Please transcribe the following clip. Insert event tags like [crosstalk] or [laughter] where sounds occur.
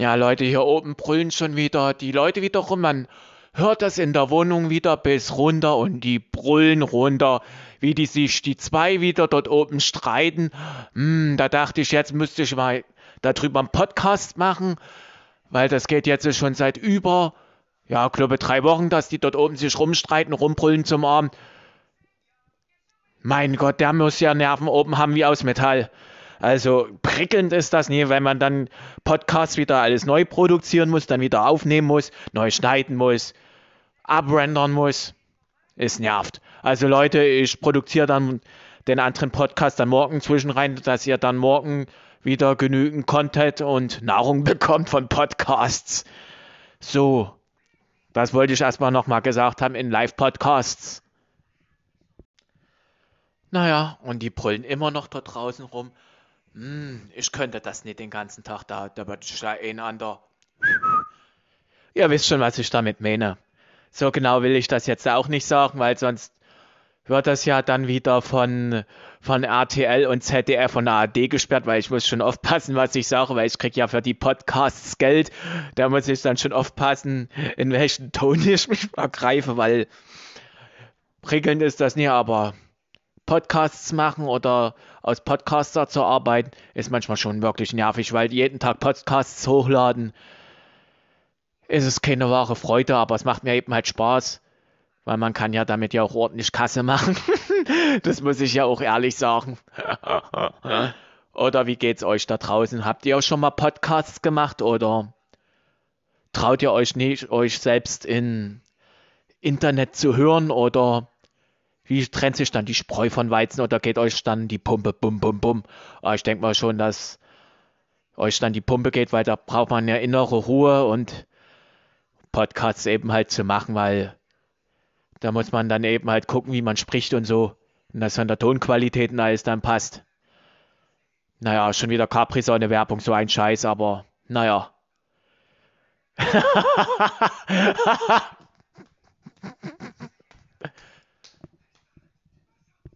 Ja, Leute, hier oben brüllen schon wieder die Leute wieder rum. Man hört das in der Wohnung wieder bis runter und die brüllen runter, wie die sich die zwei wieder dort oben streiten. Hm, da dachte ich, jetzt müsste ich mal darüber einen Podcast machen, weil das geht jetzt schon seit über, ja, glaube drei Wochen, dass die dort oben sich rumstreiten, rumbrüllen zum Abend. Mein Gott, der muss ja Nerven oben haben wie aus Metall. Also prickelnd ist das nie, wenn man dann Podcasts wieder alles neu produzieren muss, dann wieder aufnehmen muss, neu schneiden muss, abrendern muss. Es nervt. Also Leute, ich produziere dann den anderen Podcast dann morgen zwischenrein, dass ihr dann morgen wieder genügend Content und Nahrung [laughs] bekommt von Podcasts. So, das wollte ich erstmal nochmal gesagt haben in Live-Podcasts. Naja, und die brüllen immer noch da draußen rum. Hm, ich könnte das nicht den ganzen Tag da, da wird ich da ein ander. [laughs] Ihr wisst schon, was ich damit meine. So genau will ich das jetzt auch nicht sagen, weil sonst wird das ja dann wieder von, von RTL und ZDF und ARD gesperrt, weil ich muss schon aufpassen, was ich sage, weil ich kriege ja für die Podcasts Geld. Da muss ich dann schon aufpassen, in welchen Ton ich mich ergreife, weil prickelnd ist das nie, aber Podcasts machen oder als Podcaster zu arbeiten, ist manchmal schon wirklich nervig, weil jeden Tag Podcasts hochladen, ist es keine wahre Freude, aber es macht mir eben halt Spaß, weil man kann ja damit ja auch ordentlich Kasse machen. [laughs] das muss ich ja auch ehrlich sagen. [laughs] oder wie geht's euch da draußen? Habt ihr auch schon mal Podcasts gemacht oder traut ihr euch nicht, euch selbst in Internet zu hören oder wie trennt sich dann die Spreu von Weizen oder geht euch dann die Pumpe bum bum bum? Aber ich denke mal schon, dass euch dann die Pumpe geht, weil da braucht man ja innere Ruhe und Podcasts eben halt zu machen, weil da muss man dann eben halt gucken, wie man spricht und so. Und dass von der Tonqualität und alles dann passt. Naja, schon wieder Capri-Sonne Werbung, so ein Scheiß, aber naja. [laughs]